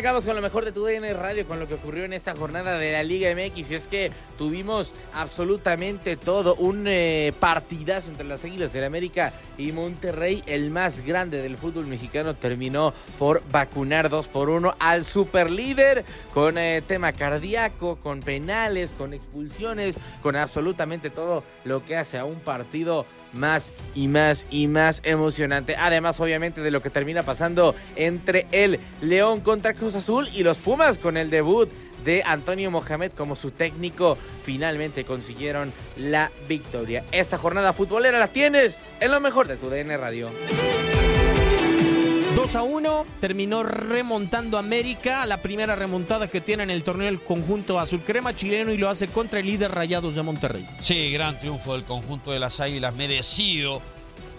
Arrancamos con lo mejor de tu DN Radio, con lo que ocurrió en esta jornada de la Liga MX. Y es que tuvimos absolutamente todo. Un eh, partidazo entre las Águilas del América y Monterrey. El más grande del fútbol mexicano terminó por vacunar 2 por 1 al superlíder. Con eh, tema cardíaco, con penales, con expulsiones, con absolutamente todo lo que hace a un partido más y más y más emocionante. Además, obviamente, de lo que termina pasando entre el León contra Cruz Azul y los Pumas con el debut de Antonio Mohamed como su técnico. Finalmente consiguieron la victoria. Esta jornada futbolera la tienes en lo mejor de tu DN Radio. 2 a 1, terminó remontando América, la primera remontada que tiene en el torneo el conjunto azul crema chileno y lo hace contra el líder Rayados de Monterrey. Sí, gran triunfo del conjunto de las Águilas, merecido,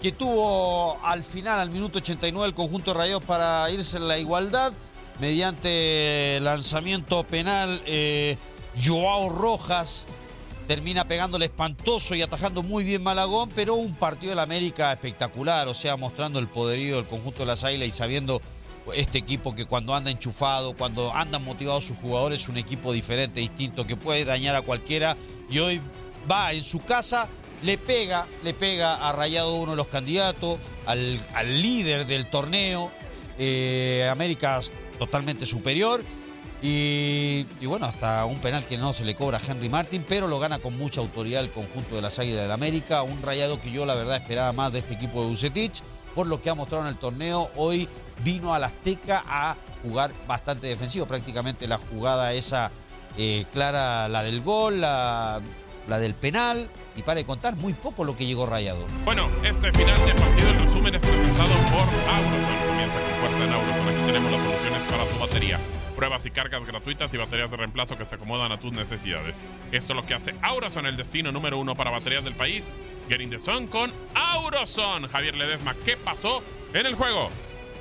que tuvo al final, al minuto 89, el conjunto Rayados para irse en la igualdad mediante lanzamiento penal. Eh, Joao Rojas termina pegándole espantoso y atajando muy bien Malagón, pero un partido de la América espectacular, o sea, mostrando el poderío del conjunto de las Águilas y sabiendo este equipo que cuando anda enchufado, cuando andan motivados sus jugadores, es un equipo diferente, distinto, que puede dañar a cualquiera y hoy va en su casa, le pega, le pega a Rayado uno de los candidatos, al, al líder del torneo, eh, América totalmente superior. Y, bueno, hasta un penal que no se le cobra a Henry Martin, pero lo gana con mucha autoridad el conjunto de las Águilas del América. Un rayado que yo la verdad esperaba más de este equipo de Bucetich, por lo que ha mostrado en el torneo. Hoy vino al Azteca a jugar bastante defensivo, prácticamente la jugada esa eh, clara, la del gol, la, la del penal. Y para de contar, muy poco lo que llegó rayado. Bueno, este final de partido, el resumen es presentado por Auroson. Comienza con fuerza en Auroson. Aquí tenemos las soluciones para tu batería pruebas y cargas gratuitas y baterías de reemplazo que se acomodan a tus necesidades. Esto es lo que hace Auroson, el destino número uno para baterías del país. Getting the Sun con Auroson. Javier Ledesma, ¿qué pasó en el juego?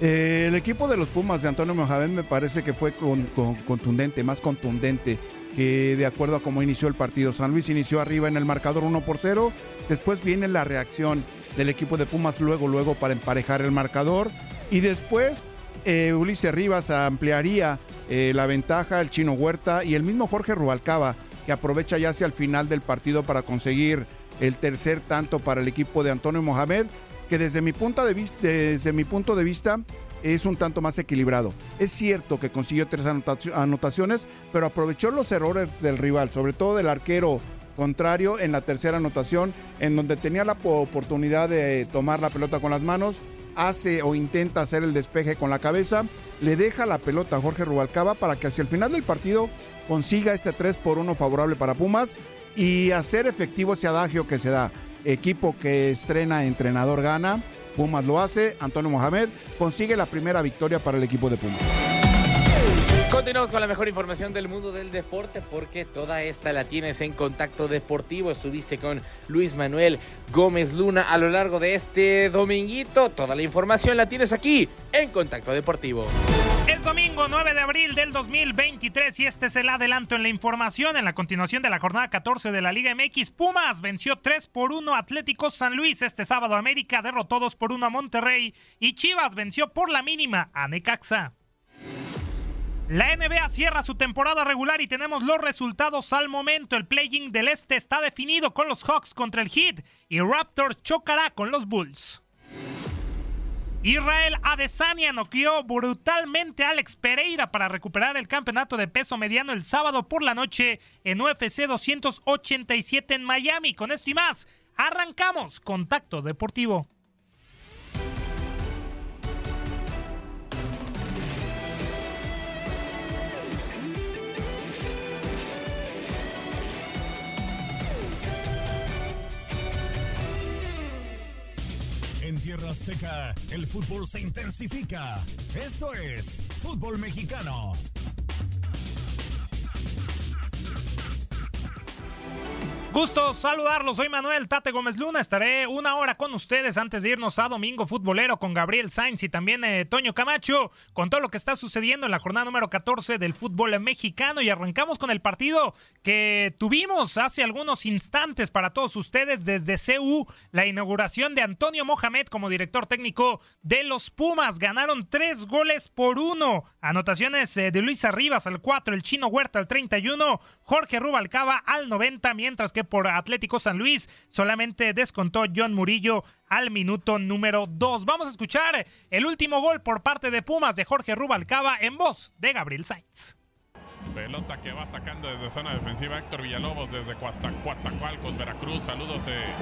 Eh, el equipo de los Pumas de Antonio Mohamed me parece que fue con, con, contundente, más contundente que de acuerdo a cómo inició el partido. San Luis inició arriba en el marcador 1 por 0. Después viene la reacción del equipo de Pumas luego, luego para emparejar el marcador. Y después eh, Ulises Rivas ampliaría eh, la ventaja, el chino Huerta y el mismo Jorge Rubalcaba, que aprovecha ya hacia el final del partido para conseguir el tercer tanto para el equipo de Antonio Mohamed, que desde mi, de desde mi punto de vista es un tanto más equilibrado. Es cierto que consiguió tres anotaciones, pero aprovechó los errores del rival, sobre todo del arquero contrario en la tercera anotación, en donde tenía la oportunidad de tomar la pelota con las manos hace o intenta hacer el despeje con la cabeza, le deja la pelota a Jorge Rubalcaba para que hacia el final del partido consiga este 3 por 1 favorable para Pumas y hacer efectivo ese adagio que se da. Equipo que estrena, entrenador gana. Pumas lo hace. Antonio Mohamed consigue la primera victoria para el equipo de Pumas. Continuamos con la mejor información del mundo del deporte porque toda esta la tienes en Contacto Deportivo. Estuviste con Luis Manuel Gómez Luna a lo largo de este dominguito. Toda la información la tienes aquí en Contacto Deportivo. Es domingo 9 de abril del 2023 y este es el adelanto en la información. En la continuación de la jornada 14 de la Liga MX, Pumas venció 3 por 1 Atlético San Luis. Este sábado América derrotó 2 por 1 a Monterrey y Chivas venció por la mínima a Necaxa. La NBA cierra su temporada regular y tenemos los resultados al momento. El play-in del este está definido con los Hawks contra el Heat y Raptor chocará con los Bulls. Israel Adesanya noqueó brutalmente a Alex Pereira para recuperar el campeonato de peso mediano el sábado por la noche en UFC 287 en Miami. Con esto y más, arrancamos Contacto Deportivo. Tierra Azteca, el fútbol se intensifica. Esto es Fútbol Mexicano. Gusto saludarlos, soy Manuel Tate Gómez Luna, estaré una hora con ustedes antes de irnos a Domingo Futbolero con Gabriel Sainz y también eh, Toño Camacho con todo lo que está sucediendo en la jornada número 14 del fútbol mexicano. Y arrancamos con el partido que tuvimos hace algunos instantes para todos ustedes desde CU, la inauguración de Antonio Mohamed como director técnico de los Pumas, ganaron tres goles por uno, anotaciones eh, de Luis Arribas al 4, el Chino Huerta al 31, Jorge Rubalcaba al 90, mientras que por Atlético San Luis solamente descontó John Murillo al minuto número 2. Vamos a escuchar el último gol por parte de Pumas de Jorge Rubalcaba en voz de Gabriel Sainz. Pelota que va sacando desde zona defensiva Héctor Villalobos desde Coatzacoalcos, Veracruz. Saludos. Eh.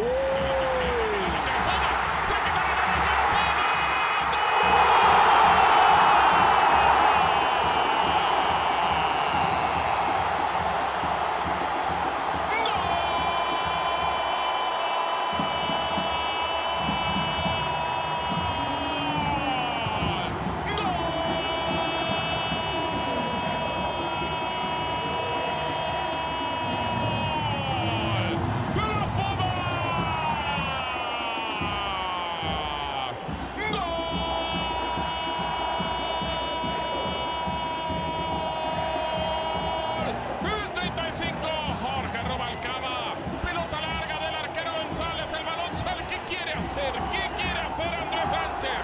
¡Se El 35, Jorge Robalcaba. Pelota larga del arquero González. El balón sale. ¿Qué quiere hacer? ¿Qué quiere hacer Andrés Sánchez?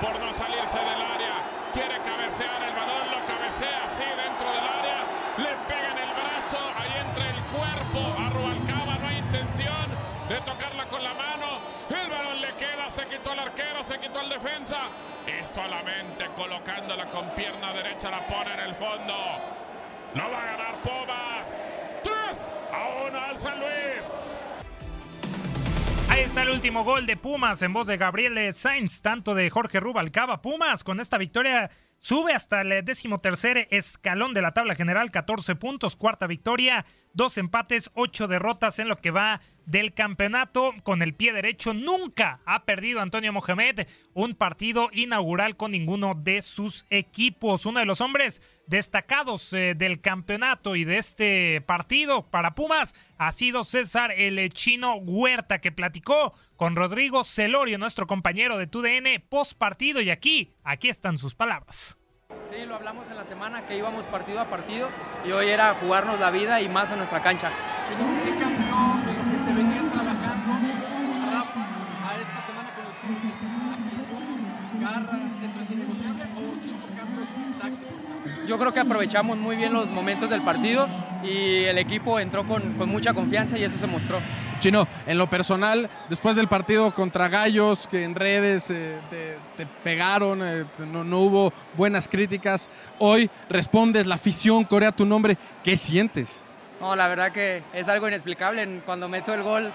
Por no salirse del área. Quiere cabecear el balón. Lo cabecea así dentro del área. Le pega en el brazo. Ahí entre el cuerpo a Rubalcaba. No hay intención de tocarla con la mano. El balón le queda. Se quitó el arquero. Se quitó el defensa. Y solamente colocándola con pierna derecha la pone en el fondo. No va a ganar Pumas. 3 a 1 al San Luis. Ahí está el último gol de Pumas en voz de Gabriel Sainz, tanto de Jorge Rubalcaba. Pumas con esta victoria sube hasta el decimotercer escalón de la tabla general, 14 puntos, cuarta victoria, dos empates, ocho derrotas en lo que va del campeonato con el pie derecho. Nunca ha perdido Antonio Mohamed un partido inaugural con ninguno de sus equipos. Uno de los hombres destacados eh, del campeonato y de este partido para Pumas ha sido César el chino Huerta que platicó con Rodrigo Celorio, nuestro compañero de TUDN, post partido y aquí, aquí están sus palabras. Sí, lo hablamos en la semana que íbamos partido a partido y hoy era jugarnos la vida y más en nuestra cancha. ¿qué cambió de lo que se venía trabajando Rafa a esta semana con el club? Actitud, garra, ¿eso es innegociable o cinco cambios tácticos? Yo creo que aprovechamos muy bien los momentos del partido y el equipo entró con, con mucha confianza y eso se mostró. Chino, en lo personal, después del partido contra Gallos, que en redes eh, te, te, pegaron, eh, no, no, hubo buenas críticas, hoy respondes, la afición corea tu nombre, ¿qué sientes? No, la verdad que es algo inexplicable. Cuando meto el gol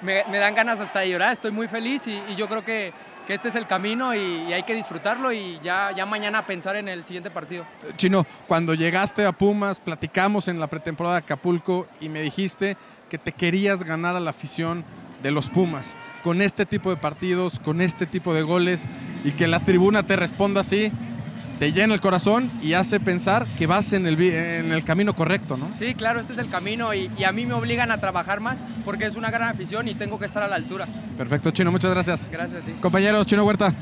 me, me dan ganas hasta de llorar, estoy muy feliz y, y yo creo que que este es el camino y, hay que disfrutarlo y ya, ya mañana pensar en el siguiente partido. Chino, cuando llegaste a Pumas, platicamos en la pretemporada de Acapulco y me dijiste que te querías ganar a la afición de los Pumas. Con este tipo de partidos, con este tipo de goles y que la tribuna te responda así, te llena el corazón y hace pensar que vas en el, en el camino correcto, ¿no? Sí, claro, este es el camino y, y a mí me obligan a trabajar más porque es una gran afición y tengo que estar a la altura. Perfecto, Chino, muchas gracias. Gracias a ti. Compañeros, Chino Huerta.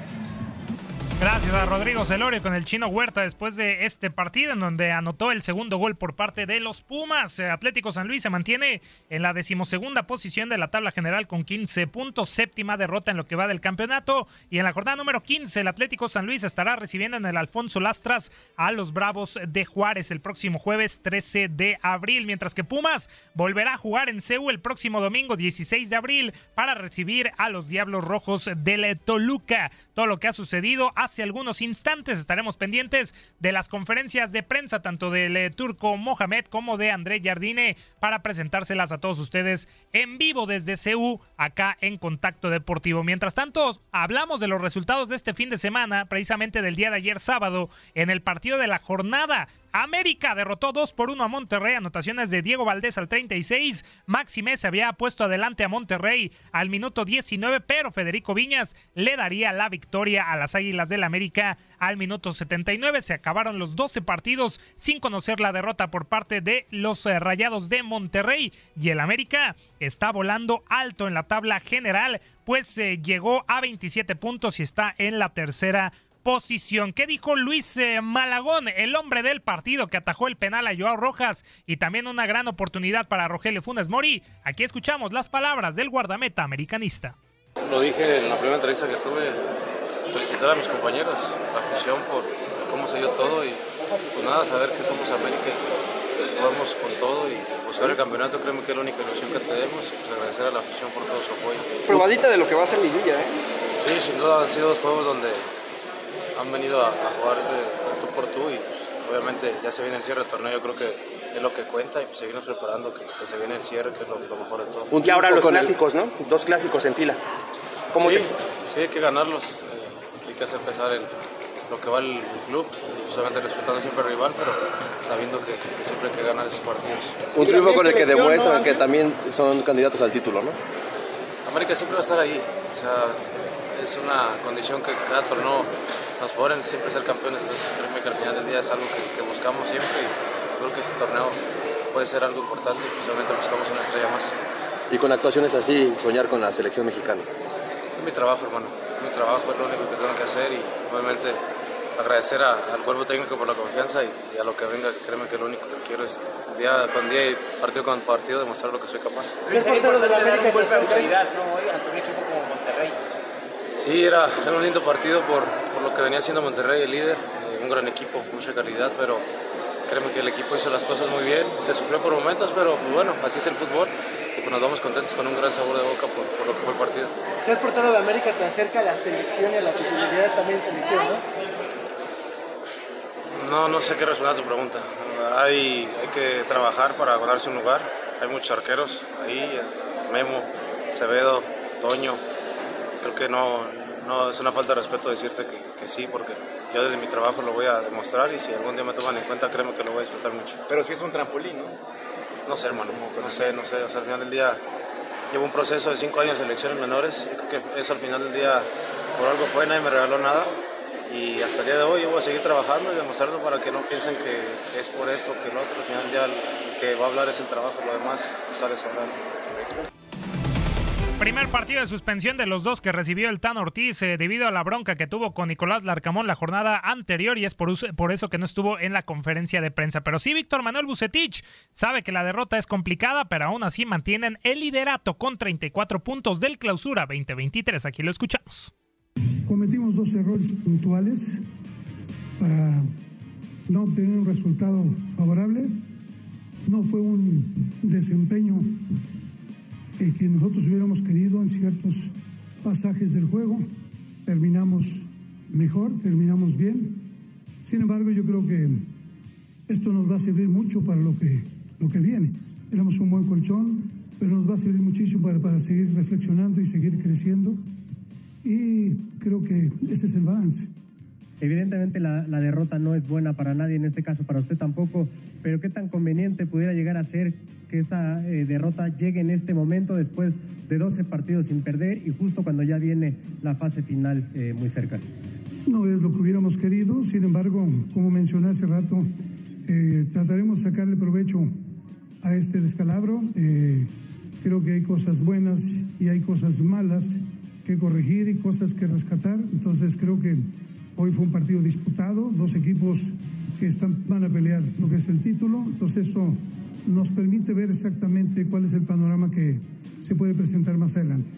Gracias a Rodrigo Celorio con el chino Huerta después de este partido en donde anotó el segundo gol por parte de los Pumas. Atlético San Luis se mantiene en la decimosegunda posición de la tabla general con 15 puntos, séptima derrota en lo que va del campeonato. Y en la jornada número 15, el Atlético San Luis estará recibiendo en el Alfonso Lastras a los Bravos de Juárez el próximo jueves 13 de abril, mientras que Pumas volverá a jugar en CEU el próximo domingo 16 de abril para recibir a los Diablos Rojos del Toluca. Todo lo que ha sucedido hace algunos instantes estaremos pendientes de las conferencias de prensa tanto del eh, turco Mohamed como de André Jardine para presentárselas a todos ustedes en vivo desde CEU acá en Contacto Deportivo. Mientras tanto, hablamos de los resultados de este fin de semana, precisamente del día de ayer sábado, en el partido de la jornada. América derrotó 2 por 1 a Monterrey, anotaciones de Diego Valdés al 36. Maxime se había puesto adelante a Monterrey al minuto 19, pero Federico Viñas le daría la victoria a las Águilas del América al minuto 79. Se acabaron los 12 partidos sin conocer la derrota por parte de los eh, Rayados de Monterrey. Y el América está volando alto en la tabla general, pues eh, llegó a 27 puntos y está en la tercera posición. ¿Qué dijo Luis eh, Malagón, el hombre del partido que atajó el penal a Joao Rojas y también una gran oportunidad para Rogelio Funes Mori? Aquí escuchamos las palabras del guardameta americanista. Lo dije en la primera entrevista que tuve, felicitar a mis compañeros, la afición por cómo se dio todo y pues nada, saber que somos América y jugamos con todo y buscar el campeonato, créeme que es la única ilusión que tenemos pues agradecer a la afición por todo su apoyo. Probadita de lo que va a ser Liguilla, ¿eh? Sí, sin duda han sido dos juegos donde han venido a, a jugar de tú por tú y pues, obviamente ya se viene el cierre del torneo, yo creo que es lo que cuenta y pues, seguirnos preparando, que, que se viene el cierre, que es lo, lo mejor de todo. y ahora los clásicos, ¿no? Dos clásicos en fila. ¿Cómo sí, te- sí, hay que ganarlos, eh, hay que hacer pesar el, lo que va el, club, solamente respetando siempre al rival, pero sabiendo que, que siempre hay que ganar esos partidos. Un triunfo con el que demuestran que también son candidatos al título, ¿no? América siempre va a estar ahí, o sea, es una condición que cada torneo nos ponen, siempre ser campeones, entonces créeme que al final del día es algo que, que buscamos siempre y creo que este torneo puede ser algo importante y pues, buscamos una estrella más. Y con actuaciones así, soñar con la selección mexicana. Es mi trabajo, hermano. Es mi trabajo, es lo único que tengo que hacer y obviamente agradecer a- al cuerpo técnico por la confianza y, y a lo que venga, créeme que lo único que quiero es día con día y partido con partido demostrar lo que soy capaz. Es importante dar un golpe de autoridad, ¿no? Hoy ante un equipo como Monterrey. Sí, era, era un lindo partido por, por lo que venía haciendo Monterrey, el líder, eh, un gran equipo, mucha calidad, pero créeme que el equipo hizo las cosas muy bien, se sufrió por momentos, pero pues, bueno, así es el fútbol y pues nos vamos contentos con un gran sabor de boca por, por lo que fue el partido. Ser portero de América te acerca a la selección y a la titularidad también en selección, ¿no? No, no sé qué responder a tu pregunta. Hay, hay que trabajar para ganarse un lugar. Hay muchos arqueros ahí, eh, Memo, Acevedo, Toño. Creo que no, no es una falta de respeto decirte que, que sí, porque yo desde mi trabajo lo voy a demostrar y si algún día me toman en cuenta, créeme que lo voy a disfrutar mucho. Pero sí es un trampolín, ¿no? No sé, hermano, no sé, no sé. O sea, al final del día llevo un proceso de cinco años de elecciones menores. Yo creo que eso al final del día por algo fue, nadie me regaló nada. Y hasta el día de hoy yo voy a seguir trabajando y demostrarlo para que no piensen que, es por esto, que lo otro. Al final día el que va a hablar es el trabajo, lo demás sale sobrando. Primer partido de suspensión de los dos que recibió el Tan Ortiz eh, debido a la bronca que tuvo con Nicolás Larcamón la jornada anterior y es por, eso que no estuvo en la conferencia de prensa. Pero sí, Víctor Manuel Bucetich sabe que la derrota es complicada, pero aún así mantienen el liderato con 34 puntos del clausura 2023. Aquí lo escuchamos. Cometimos dos errores puntuales para no obtener un resultado favorable. No fue un desempeño eh, que nosotros hubiéramos querido en ciertos pasajes del juego. Terminamos mejor, terminamos bien. Sin embargo, yo creo que esto nos va a servir mucho para lo que, lo que viene. Tenemos un buen colchón, pero nos va a servir muchísimo para, para seguir reflexionando y seguir creciendo y creo que ese es el balance. Evidentemente la, la, derrota no es buena para nadie, en este caso para usted tampoco, pero ¿qué tan conveniente pudiera llegar a ser que esta eh, derrota llegue en este momento después de 12 partidos sin perder y justo cuando ya viene la fase final eh, muy cerca? No es lo que hubiéramos querido, sin embargo, como mencioné hace rato, eh, trataremos de sacarle provecho a este descalabro. creo que hay cosas buenas y hay cosas malas que corregir y cosas que rescatar, entonces creo que Hoy fue un partido disputado, dos equipos que están, van a pelear lo que es el título, entonces esto nos permite ver exactamente cuál es el panorama que se puede presentar más adelante.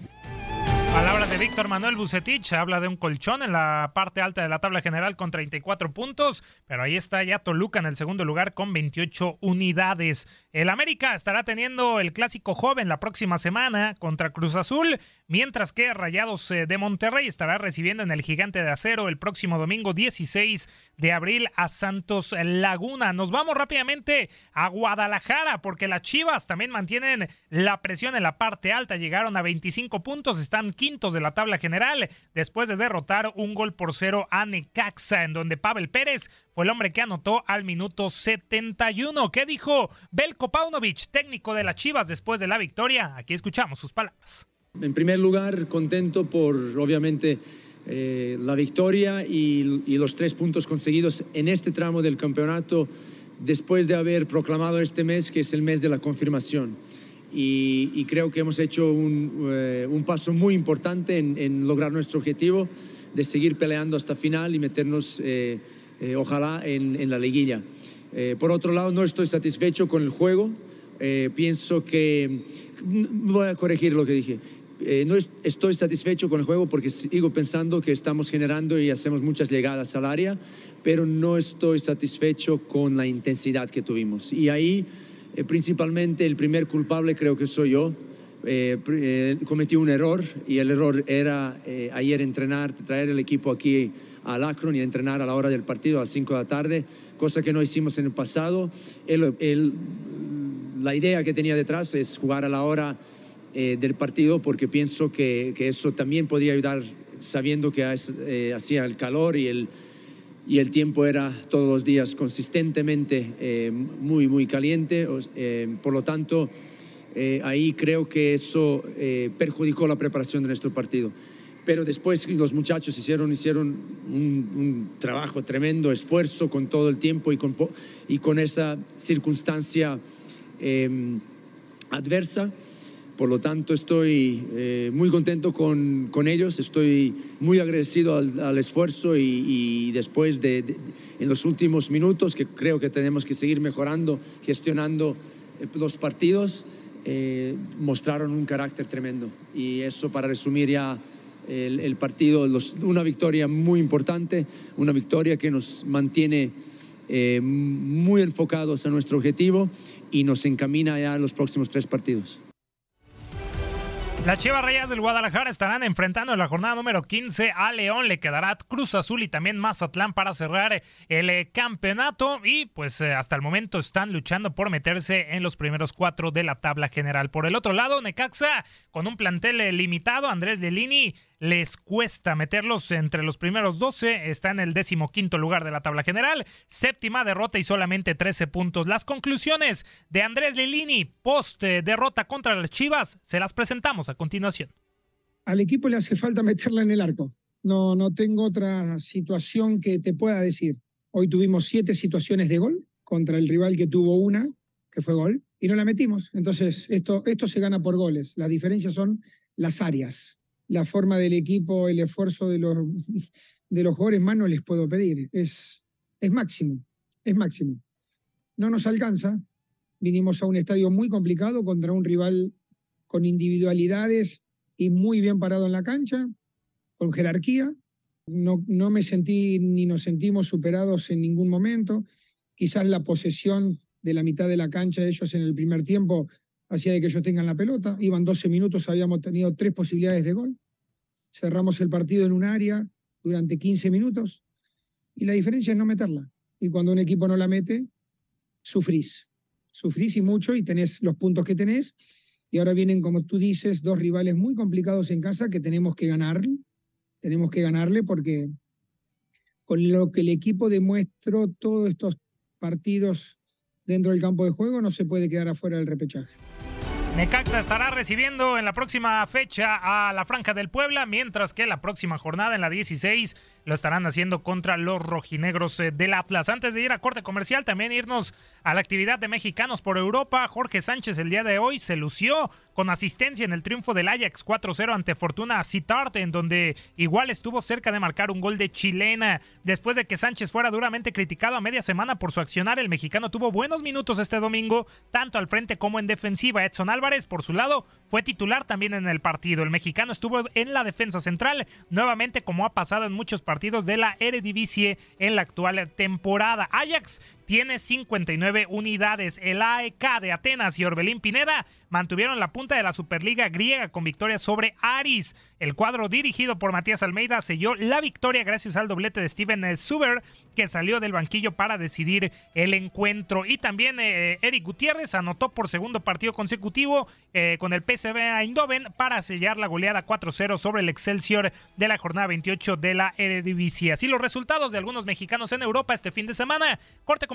Palabras de Víctor Manuel Bucetich, habla de un colchón en la parte alta de la tabla general con 34 puntos, pero ahí está ya Toluca en el segundo lugar con 28 unidades. El América estará teniendo el clásico joven la próxima semana contra Cruz Azul, mientras que Rayados eh, de Monterrey estará recibiendo en el Gigante de Acero el próximo domingo 16 de abril a Santos Laguna. Nos vamos rápidamente a Guadalajara porque las Chivas también mantienen la presión en la parte alta, llegaron a 25 puntos, están quintos de la tabla general después de derrotar un gol por cero a Necaxa, en donde Pavel Pérez fue el hombre que anotó al minuto 71. ¿Qué dijo Belko Paunovic, técnico de las Chivas después de la victoria? Aquí escuchamos sus palabras. En primer lugar, contento por, obviamente, eh, la victoria y, y, los tres puntos conseguidos en este tramo del campeonato después de haber proclamado este mes que es el mes de la confirmación y, creo que hemos hecho un, eh, un paso muy importante en, en, lograr nuestro objetivo de seguir peleando hasta final y meternos, eh, eh, ojalá, en, en, la liguilla. por otro lado, no estoy satisfecho con el juego. pienso que, voy a corregir lo que dije, no estoy satisfecho con el juego porque sigo pensando que estamos generando y hacemos muchas llegadas al área, pero no estoy satisfecho con la intensidad que tuvimos. Y ahí eh, principalmente el primer culpable creo que soy yo. Eh, eh, cometí un error y el error era ayer entrenar, traer el equipo aquí al Akron y entrenar a la hora del partido a las 5 de la tarde, cosa que no hicimos en el pasado. la idea que tenía detrás es jugar a la hora del partido porque pienso que, que, eso también podría ayudar sabiendo que hacía el calor y el, y el tiempo era todos los días consistentemente eh, muy, muy caliente. Eh, por lo tanto, eh, ahí creo que eso perjudicó la preparación de nuestro partido. Pero después los muchachos hicieron, hicieron un, trabajo tremendo, esfuerzo con todo el tiempo y con, y con esa circunstancia adversa. Por lo tanto, estoy eh, muy contento con, con, ellos, estoy muy agradecido al, esfuerzo y, después de, en los últimos minutos, que creo que tenemos que seguir mejorando, gestionando eh, los partidos, eh, mostraron un carácter tremendo. Y eso para resumir ya el, el partido, los, una victoria muy importante, una victoria que nos mantiene muy enfocados a nuestro objetivo y nos encamina ya a los próximos tres partidos. Las Chivas Reyes del Guadalajara estarán enfrentando en la jornada número 15 a León. Le quedará Cruz Azul y también Mazatlán para cerrar el eh, campeonato. Y pues eh, hasta el momento están luchando por meterse en los primeros cuatro de la tabla general. Por el otro lado, Necaxa con un plantel eh, limitado. Andrés Delini les cuesta meterlos entre los primeros 12, está en el décimo quinto lugar de la tabla general, séptima derrota y solamente 13 puntos. Las conclusiones de Andrés Lilini post eh, derrota contra las Chivas se las presentamos a continuación. Al equipo le hace falta meterla en el arco. No, no tengo otra situación que te pueda decir. Hoy tuvimos siete situaciones de gol contra el rival que tuvo una, que fue gol, y no la metimos. Entonces, esto, esto se gana por goles. La diferencia son las áreas la forma del equipo, el esfuerzo de los, de los jugadores más no les puedo pedir. Es, es máximo, es máximo. No nos alcanza. Vinimos a un estadio muy complicado contra un rival con individualidades y muy bien parado en la cancha, con jerarquía. No, no me sentí ni nos sentimos superados en ningún momento. Quizás la posesión de la mitad de la cancha de ellos en el primer tiempo hacía de que ellos tengan la pelota. Iban 12 minutos, habíamos tenido tres posibilidades de gol. Cerramos el partido en un área durante 15 minutos y la diferencia es no meterla. Y cuando un equipo no la mete, sufrís. Sufrís y mucho y tenés los puntos que tenés. Y ahora vienen, como tú dices, dos rivales muy complicados en casa que tenemos que ganar. tenemos que ganarle porque con lo que el equipo demuestró todos estos partidos dentro del campo de juego no se puede quedar afuera del repechaje. Necaxa estará recibiendo en la próxima fecha a la Franja del Puebla, mientras que la próxima jornada en la 16 lo estarán haciendo contra los rojinegros eh, del Atlas. Antes de ir a corte comercial, también irnos a la actividad de mexicanos por Europa. Jorge Sánchez el día de hoy se lució con asistencia en el triunfo del Ajax 4-0 ante Fortuna Cittart, en donde igual estuvo cerca de marcar un gol de chilena. Después de que Sánchez fuera duramente criticado a media semana por su accionar, el mexicano tuvo buenos minutos este domingo, tanto al frente como en defensiva. Edson Álvarez, por su lado, fue titular también en el partido. El mexicano estuvo en la defensa central, nuevamente como ha pasado en muchos partidos partidos de la Eredivisie en la actual temporada. Ajax tiene 59 unidades. El AEK de Atenas y Orbelín Pineda mantuvieron la punta de la Superliga griega con victoria sobre Aris. El cuadro dirigido por Matías Almeida selló la victoria gracias al doblete de Steven Suber, que salió del banquillo para decidir el encuentro. Y también eh, Eric Gutiérrez anotó por segundo partido consecutivo eh, con el PSV Eindhoven para sellar la goleada 4-0 sobre el Excelsior de la jornada 28 de la Eredivisie. Así los resultados de algunos mexicanos en Europa este fin de semana. Corte